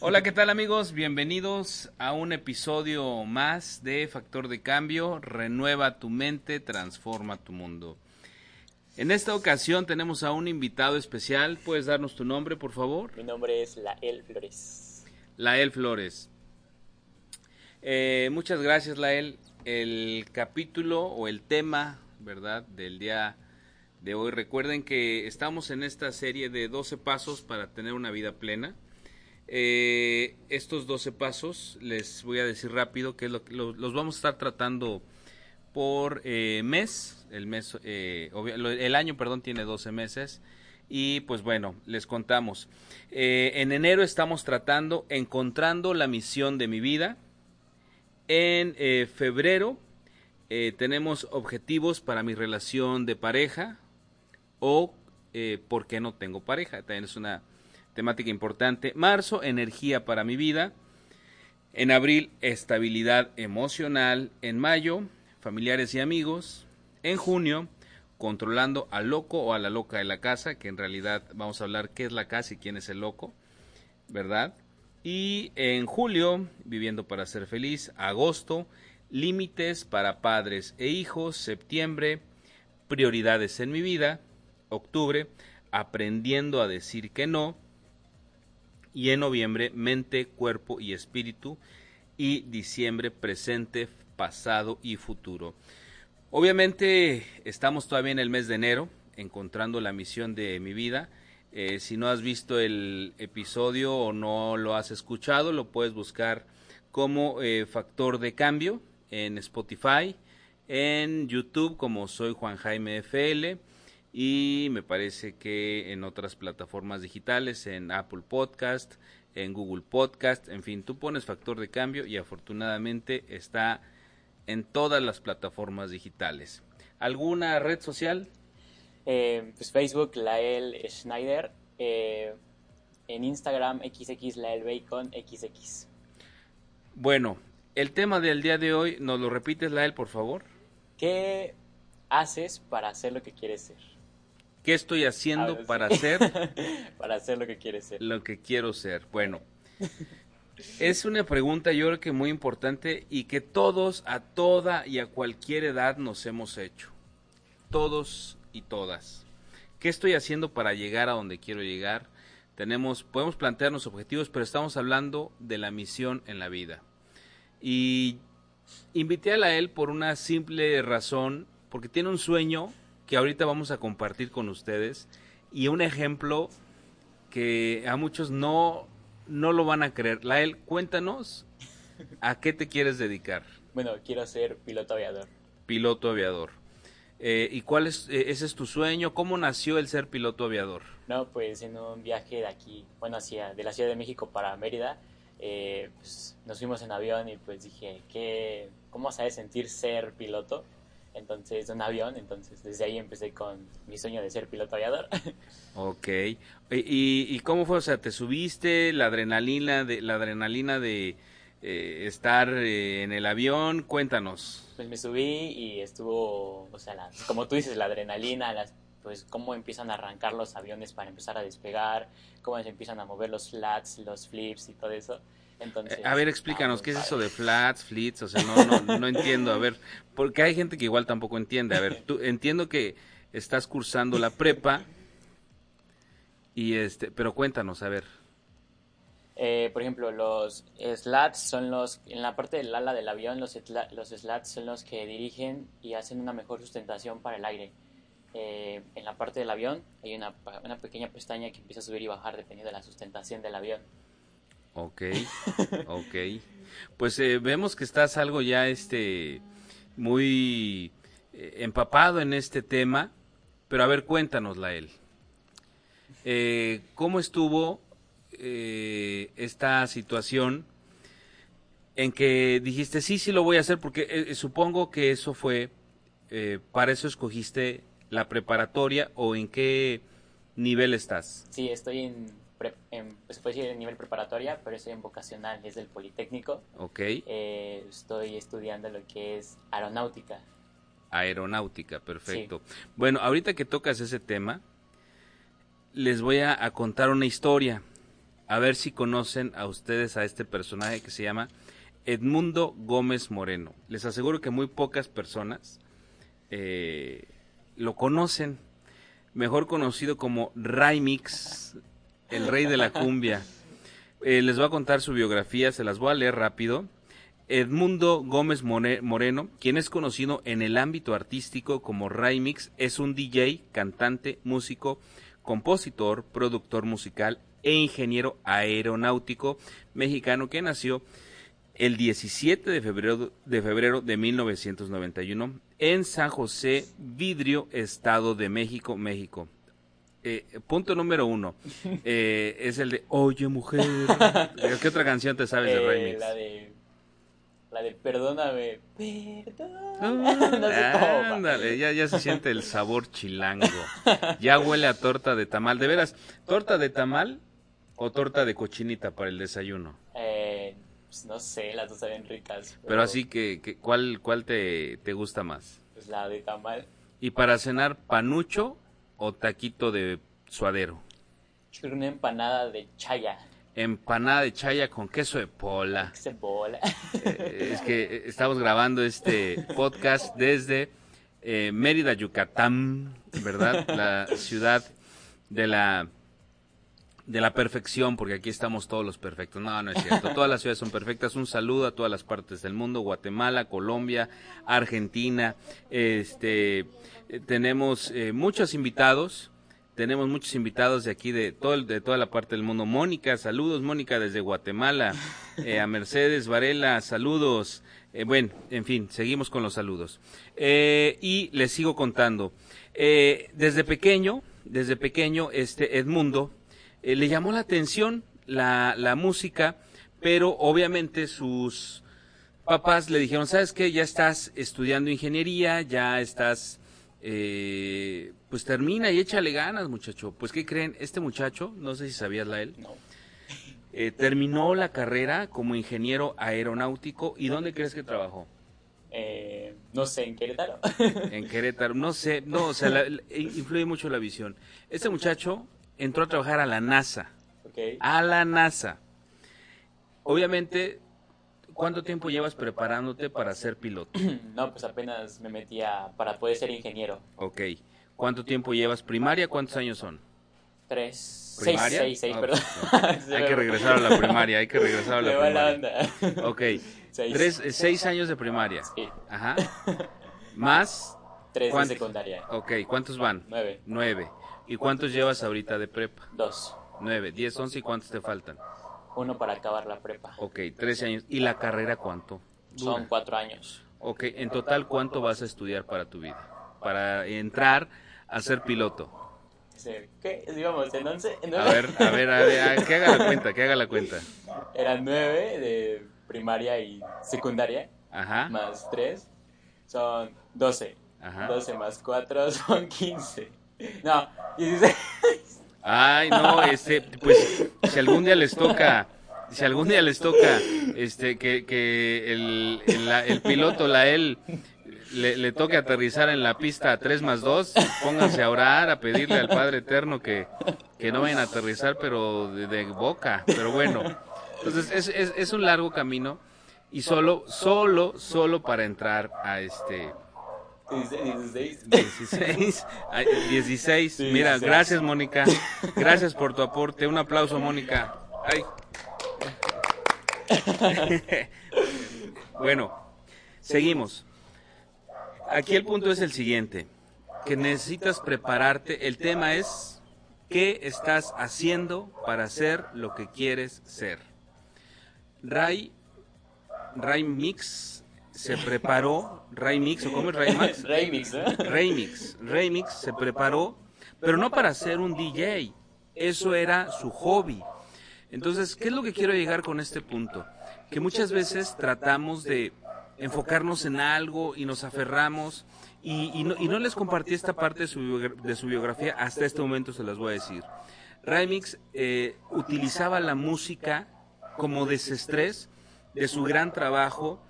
Hola, ¿qué tal amigos? Bienvenidos a un episodio más de Factor de Cambio. Renueva tu mente, transforma tu mundo. En esta ocasión tenemos a un invitado especial. ¿Puedes darnos tu nombre, por favor? Mi nombre es Lael Flores. Lael Flores. Eh, muchas gracias, Lael. El capítulo o el tema, ¿verdad?, del día de hoy. Recuerden que estamos en esta serie de 12 pasos para tener una vida plena. Eh, estos 12 pasos, les voy a decir rápido que lo, lo, los vamos a estar tratando por eh, mes. El, mes eh, el año perdón, tiene 12 meses. Y pues bueno, les contamos. En enero estamos tratando Encontrando la misión de mi vida. En febrero tenemos objetivos para mi relación de pareja o por qué no tengo pareja. También es una temática importante. Marzo, energía para mi vida. En abril, estabilidad emocional. En mayo, familiares y amigos. En junio, controlando al loco o a la loca de la casa, que en realidad vamos a hablar qué es la casa y quién es el loco, ¿verdad? Y en julio, viviendo para ser feliz. Agosto, límites para padres e hijos. Septiembre, prioridades en mi vida. Octubre, aprendiendo a decir que no y en noviembre mente, cuerpo y espíritu y diciembre presente, pasado y futuro. Obviamente estamos todavía en el mes de enero, encontrando la misión de mi vida. Eh, si no has visto el episodio o no lo has escuchado, lo puedes buscar como eh, factor de cambio en Spotify, en YouTube como soy Juan Jaime FL y me parece que en otras plataformas digitales, en Apple Podcast, en Google Podcast, en fin, tú pones factor de cambio y afortunadamente está en todas las plataformas digitales. ¿Alguna red social? Eh, pues Facebook, Lael Schneider. Eh, en Instagram, XX Lael Bacon XX. Bueno, el tema del día de hoy, ¿nos lo repites, Lael, por favor? ¿Qué haces para hacer lo que quieres ser? ¿Qué estoy haciendo ver, para sí. ser para hacer lo que quieres ser. lo que quiero ser? Bueno, es una pregunta yo creo que muy importante y que todos a toda y a cualquier edad nos hemos hecho. Todos y todas. ¿Qué estoy haciendo para llegar a donde quiero llegar? Tenemos, podemos plantearnos objetivos, pero estamos hablando de la misión en la vida. Y invité a la él por una simple razón, porque tiene un sueño que ahorita vamos a compartir con ustedes y un ejemplo que a muchos no, no lo van a creer. Lael, cuéntanos a qué te quieres dedicar. Bueno, quiero ser piloto aviador. Piloto aviador. Eh, ¿Y cuál es, eh, ese es tu sueño? ¿Cómo nació el ser piloto aviador? No, pues en un viaje de aquí, bueno, hacia, de la Ciudad de México para Mérida, eh, pues nos fuimos en avión y pues dije, ¿qué, ¿cómo sabes sentir ser piloto? Entonces, un avión, entonces desde ahí empecé con mi sueño de ser piloto aviador. Ok. ¿Y, y cómo fue? O sea, ¿te subiste la adrenalina de, la adrenalina de eh, estar eh, en el avión? Cuéntanos. Pues me subí y estuvo, o sea, la- como tú dices, la adrenalina, las, pues cómo empiezan a arrancar los aviones para empezar a despegar, cómo se empiezan a mover los flats, los flips y todo eso. Entonces, Eh, a ver, explícanos, ¿qué es eso de flats, flits? O sea, no, no, no entiendo. A ver, porque hay gente que igual tampoco entiende. A ver, tú entiendo que estás cursando la prepa y este, pero cuéntanos, a ver. Eh, por ejemplo, los slats son los, en la parte del ala del avión, los, los slats son los que dirigen y hacen una mejor sustentación para el aire. Eh, en la parte del avión hay una, una pequeña pestaña que empieza a subir y bajar dependiendo de la sustentación del avión. Ok, ok. Pues eh, vemos que estás algo ya este muy eh, empapado en este tema, pero a ver, cuéntanosla él. Eh, ¿Cómo estuvo eh, esta situación en que dijiste, sí, sí lo voy a hacer? Porque supongo que eso fue, para eso escogiste la preparatoria o en qué nivel estás. Sí, estoy en, pre- en pues en nivel preparatoria, pero estoy en vocacional, es del Politécnico. Ok, Eh, estoy estudiando lo que es aeronáutica. aeronáutica, perfecto. Bueno, ahorita que tocas ese tema, les voy a, a contar una historia. A ver si conocen a ustedes a este personaje que se llama Edmundo Gómez Moreno. Les aseguro que muy pocas personas eh, lo conocen. Mejor conocido como Raimix, el rey de la cumbia. Eh, les voy a contar su biografía, se las voy a leer rápido. Edmundo Gómez More- Moreno, quien es conocido en el ámbito artístico como Raimix, es un DJ, cantante, músico, compositor, productor musical e ingeniero aeronáutico mexicano que nació el 17 de febrero de, febrero de 1991 en San José, Vidrio, Estado de México, México. Eh, punto número uno eh, es el de Oye mujer. ¿Qué otra canción te sabes de Eh, Remix? la de la de perdóname, perdóname. no sé cómo va. Ándale, ya, ya se siente el sabor chilango. Ya huele a torta de tamal. De veras, ¿torta de tamal o torta de cochinita para el desayuno? Eh, pues no sé, las dos saben ricas. Pero así que, que ¿cuál, cuál te, te gusta más? Pues la de tamal. ¿Y para cenar panucho o taquito de suadero? Una empanada de chaya. Empanada de chaya con queso de pola. Que se bola. Eh, es que eh, estamos grabando este podcast desde eh, Mérida, Yucatán, ¿verdad? La ciudad de la de la perfección, porque aquí estamos todos los perfectos. No, no es cierto. Todas las ciudades son perfectas. Un saludo a todas las partes del mundo: Guatemala, Colombia, Argentina. Este, eh, tenemos eh, muchos invitados. Tenemos muchos invitados de aquí, de, todo, de toda la parte del mundo. Mónica, saludos, Mónica, desde Guatemala. Eh, a Mercedes Varela, saludos. Eh, bueno, en fin, seguimos con los saludos. Y les sigo contando. Desde pequeño, desde pequeño, este Edmundo eh, le llamó la atención la, la música, pero obviamente sus papás le dijeron, ¿sabes qué? Ya estás estudiando ingeniería, ya estás, eh, pues termina y échale ganas, muchacho. Pues, ¿qué creen? Este muchacho, no sé si sabías la él, No. eh, terminó la carrera como ingeniero aeronáutico. ¿Y dónde crees que trabajó? Eh, no sé, en Querétaro. En Querétaro. No sé, no, o sea, la- influye mucho la visión. Este muchacho entró a trabajar a la NASA. A la NASA. Obviamente, ¿cuánto tiempo llevas preparándote para ser piloto? No, pues apenas me metí a, para poder ser ingeniero. Ok. ¿Cuánto tiempo llevas primaria? ¿Cuántos años son? Tres, seis, ¿Primaria? seis, seis, Ah, perdón. Hay que regresar a la primaria, hay que regresar a la va la primaria. onda. Ok. Seis. Tres, eh, seis años de primaria. Sí, Ajá. Más. tres de secundaria. Ok, ¿cuántos van? Nueve, Nueve. ¿Y cuántos llevas ahorita de prepa? dos. Nueve, diez, once y cuántos te faltan? Uno para acabar la prepa. Ok, trece años. ¿Y la carrera cuánto? Son dura? cuatro años. Ok, en total, ¿cuánto vas a estudiar para tu vida? Para entrar a ser piloto. ¿Qué? Digamos, en once. en A ver, a ver, a ver, a- que haga la cuenta, que haga la cuenta. Eran nueve de primaria y secundaria. Ajá, Más tres. Son doce. ajá. Doce más cuatro son quince. No, dieciséis. Ay, no, este, pues, si algún día les toca, si algún día les toca, este, que, que el, el, piloto, la él, le, toque aterrizar en la pista 3 más 2, pónganse a orar, a pedirle al Padre Eterno que, que no vayan a aterrizar, pero de, boca, pero bueno. Entonces, es, es, es un largo camino y solo, solo, solo para entrar a este, Dieciséis. 16. Ay, 16. Sí, Mira, 16. gracias, Mónica. Gracias por tu aporte. Un aplauso, Mónica. Ay. bueno, seguimos. Aquí el punto es el siguiente, que necesitas prepararte. El tema es qué estás haciendo para ser lo que quieres ser. Ray, Ray Mix se preparó, Ray Mix, ¿o cómo es Ray Max? Ray Mix, ¿no? Ray Mix, Ray Mix se preparó, pero no para ser un DJ, eso era su hobby. Entonces, ¿qué es lo que quiero llegar con este punto? Que muchas veces tratamos de enfocarnos en algo y nos aferramos y, y, no, y no, les compartí esta parte de su, de su, biografía, hasta este momento se las voy a decir. Remix eh, utilizaba la música como desestrés de su gran trabajo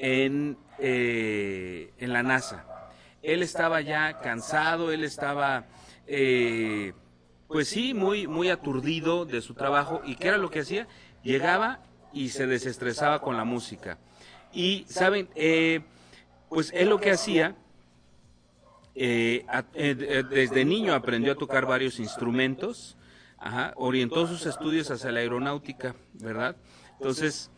en, eh, en la NASA. Él estaba ya cansado, él estaba, eh, pues sí, muy, muy aturdido de su trabajo. ¿Y qué era lo que hacía? Llegaba y se desestresaba con la música. Y, ¿saben? Eh, pues él lo que hacía, desde niño aprendió a tocar varios instrumentos, orientó sus estudios hacia la aeronáutica, ¿verdad? Entonces,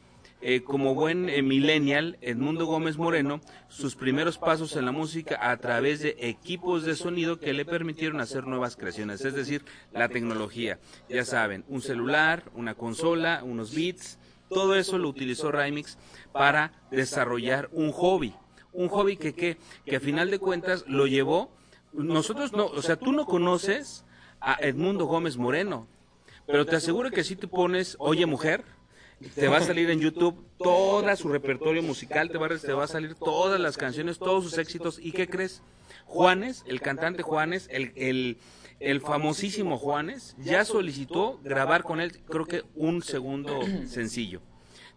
eh, como buen eh, millennial, Edmundo Gómez Moreno, sus primeros pasos en la música a través de equipos de sonido que le permitieron hacer nuevas creaciones, es decir, la tecnología. Ya saben, un celular, una consola, unos beats, todo eso lo utilizó Rymix para desarrollar un hobby. Un hobby que, que, que a final de cuentas lo llevó. Nosotros no, o sea, tú no conoces a Edmundo Gómez Moreno, pero te aseguro que si tú pones Oye Mujer, te va a salir en YouTube todo su repertorio musical, te va, a, te va a salir todas las canciones, todos sus éxitos. ¿Y qué crees? Juanes, el cantante Juanes, el, el, famosísimo Juanes, ya solicitó grabar con él, creo que un segundo sencillo.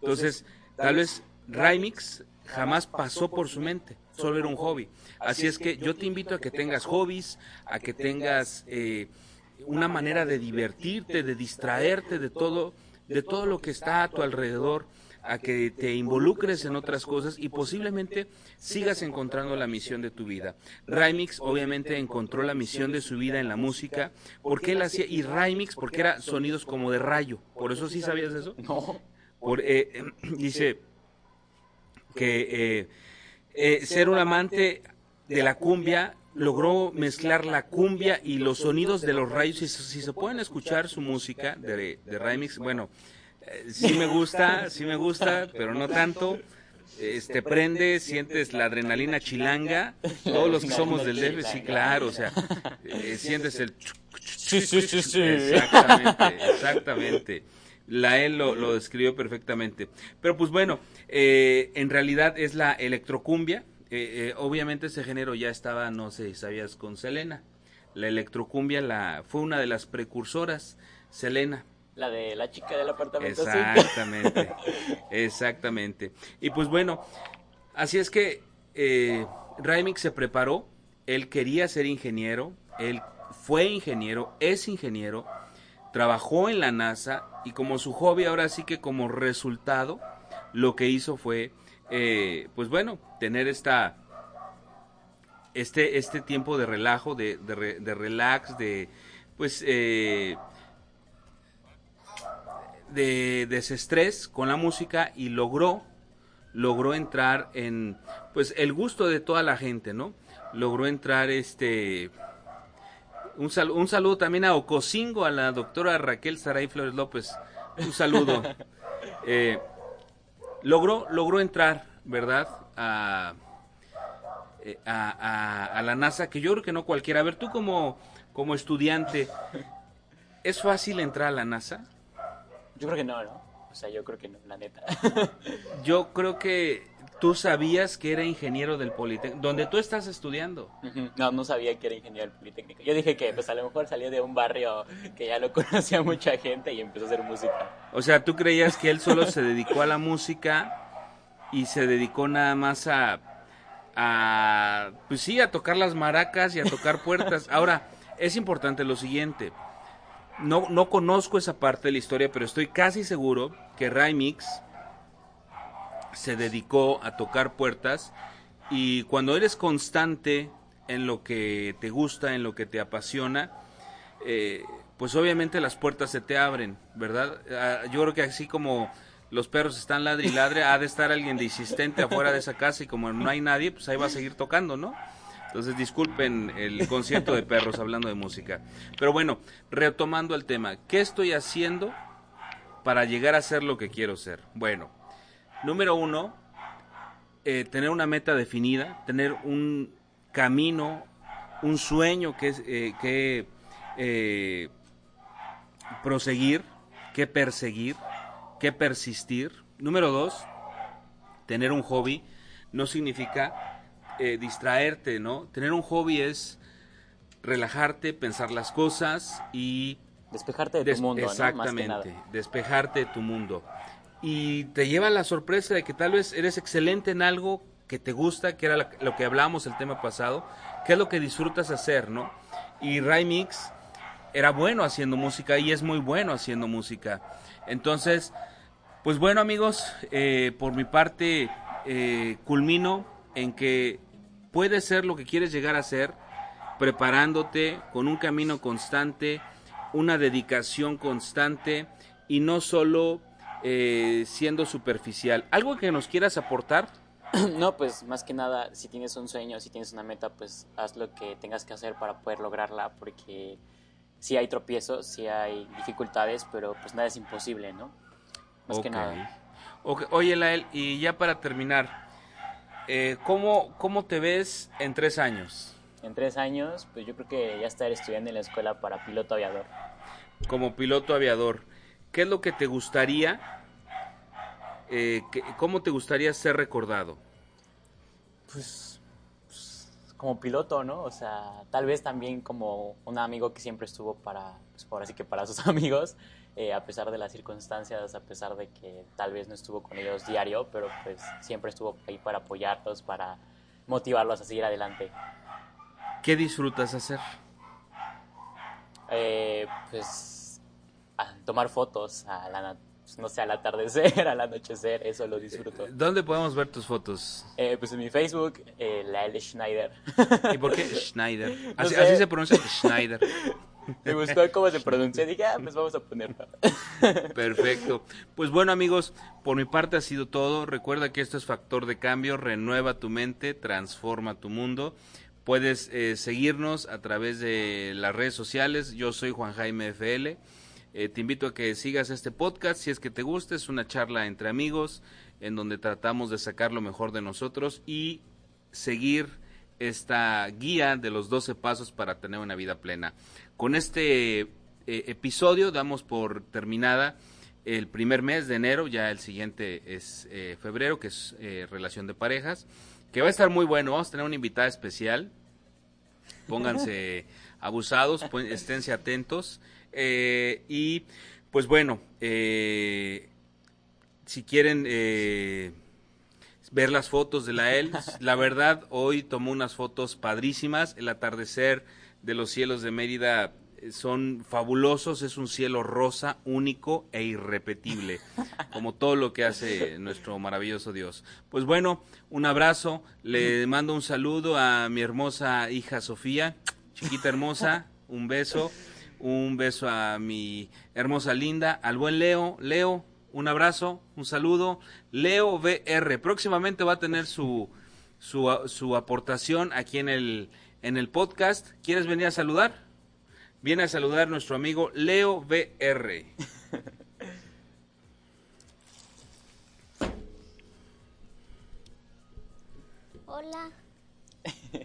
Entonces, tal vez Rymix jamás pasó por su mente, solo era un hobby. Así es que yo te invito a que tengas hobbies, a que tengas eh, una manera de divertirte, de distraerte de todo, de todo lo que está a tu alrededor, a que te involucres en otras cosas y posiblemente sigas encontrando la misión de tu vida. Rymix obviamente encontró la misión de su vida en la música, porque él hacía, y Rymix porque era sonidos como de rayo, por eso sí sabías eso. No. Por, eh, dice que eh, eh, ser un amante de la cumbia logró mezclar la cumbia y los sonidos de los rayos. Si, si se pueden escuchar su música de, de Remix, bueno, eh, sí me gusta, sí me gusta, pero no tanto. Este prende, sientes la adrenalina chilanga. Todos los que somos del DF, sí, claro, o sea, eh, sientes el. Sí, sí, sí, sí. Exactamente, exactamente. La él lo, lo describió perfectamente. Pero pues bueno, eh, en realidad es la electrocumbia. Eh, eh, obviamente ese género ya estaba, no sé, sabías, con Selena. La electrocumbia la, fue una de las precursoras, Selena. La de la chica del apartamento. Exactamente, exactamente. Y pues bueno, así es que eh, Raimix se preparó, él quería ser ingeniero, él fue ingeniero, es ingeniero, trabajó en la NASA y como su hobby ahora sí que como resultado, lo que hizo fue eh, pues bueno, tener esta este este tiempo de relajo, de, de, de relax, de pues eh, de desestrés con la música y logró logró entrar en pues el gusto de toda la gente, ¿no? Logró entrar este un, sal, un saludo también a Ocosingo, a la doctora Raquel Saray Flores López. Un saludo. Eh, logró, logró entrar, ¿verdad? A, eh, a, a, a, la NASA, que yo creo que no cualquiera. A ver, tú como, como estudiante, ¿es fácil entrar a la NASA? Yo creo que no, ¿no? O sea, yo creo que no, la neta. yo creo que tú sabías que era ingeniero del Politécnico, donde tú estás estudiando. No, no sabía que era ingeniero del Politécnico. Yo dije que pues a lo mejor salió de un barrio que ya lo conocía mucha gente y empezó a hacer música. O sea, tú creías que él solo se dedicó a la música y se dedicó nada más a, a pues sí, a tocar las maracas y a tocar puertas. Ahora, es importante lo siguiente. No, no conozco esa parte de la historia, pero estoy casi seguro que Rymix se dedicó a tocar puertas y cuando eres constante en lo que te gusta, en lo que te apasiona, eh, pues obviamente las puertas se te abren, ¿verdad? Uh, yo creo que así como los perros están ladre y ladre, ha de estar alguien de insistente afuera de esa casa y como no hay nadie, pues ahí va a seguir tocando, ¿no? Entonces disculpen el concierto de perros hablando de música. Pero bueno, retomando el tema, ¿qué estoy haciendo para llegar a ser lo que quiero ser? Bueno, número uno, eh, tener una meta definida, tener un camino, un sueño que, eh, que eh, proseguir, que perseguir, que persistir. Número dos, tener un hobby no significa eh, distraerte, ¿no? Tener un hobby es relajarte, pensar las cosas y... Despejarte de tu mundo, Exactamente, despejarte de tu mundo. Y te lleva la sorpresa de que tal vez eres excelente en algo que te gusta, que era lo que hablamos el tema pasado, que es lo que disfrutas hacer, ¿no? Y Mix era bueno haciendo música y es muy bueno haciendo música. Entonces, pues bueno amigos, eh, por mi parte eh, culmino en que puedes ser lo que quieres llegar a ser, preparándote con un camino constante, una dedicación constante y no solo eh, siendo superficial. ¿Algo que nos quieras aportar? No, pues más que nada, si tienes un sueño, si tienes una meta, pues haz lo que tengas que hacer para poder lograrla, porque sí hay tropiezos, sí hay dificultades, pero pues nada es imposible, ¿no? Más que nada. Oye, Lael, y ya para terminar, eh, ¿cómo, ¿cómo te ves en tres años? En tres años, pues yo creo que ya estaré estudiando en la escuela para piloto aviador. Como piloto aviador, ¿qué es lo que te gustaría, eh, cómo te gustaría ser recordado? Pues como piloto, ¿no? O sea, tal vez también como un amigo que siempre estuvo para, pues por así que para sus amigos, eh, a pesar de las circunstancias, a pesar de que tal vez no estuvo con ellos diario, pero pues siempre estuvo ahí para apoyarlos, para motivarlos a seguir adelante. ¿Qué disfrutas hacer? Eh, pues tomar fotos a la, pues, no sé, al atardecer, al anochecer, eso lo disfruto. ¿Dónde podemos ver tus fotos? Eh, pues en mi Facebook, eh, la L. Schneider. ¿Y por qué Schneider? Así, se pronuncia Schneider. Me gustó cómo se pronuncia, dije, ah, pues vamos a ponerlo. Perfecto. Pues bueno amigos, por mi parte ha sido todo. Recuerda que esto es Factor de Cambio, renueva tu mente, transforma tu mundo. Puedes eh, seguirnos a través de las redes sociales. Yo soy Juan Jaime FL. Eh, te invito a que sigas este podcast si es que te gusta. Es una charla entre amigos en donde tratamos de sacar lo mejor de nosotros y seguir esta guía de los 12 pasos para tener una vida plena. Con este eh, episodio damos por terminada el primer mes de enero, ya el siguiente es eh, febrero, que es relación de parejas, que va a estar muy bueno. Vamos a tener una invitada especial. Pónganse abusados, esténse atentos. Eh, y pues bueno, eh, si quieren eh, ver las fotos de la él, la verdad hoy tomó unas fotos padrísimas, el atardecer de los cielos de Mérida son fabulosos, es un cielo rosa, único e irrepetible, como todo lo que hace nuestro maravilloso Dios. Pues bueno, un abrazo, le mando un saludo a mi hermosa hija Sofía, chiquita hermosa, un beso. Un beso a mi hermosa Linda, al buen Leo. Leo, un abrazo, un saludo. Leo VR, próximamente va a tener su, su, su aportación aquí en el, en el podcast. ¿Quieres venir a saludar? Viene a saludar nuestro amigo Leo VR. Hola.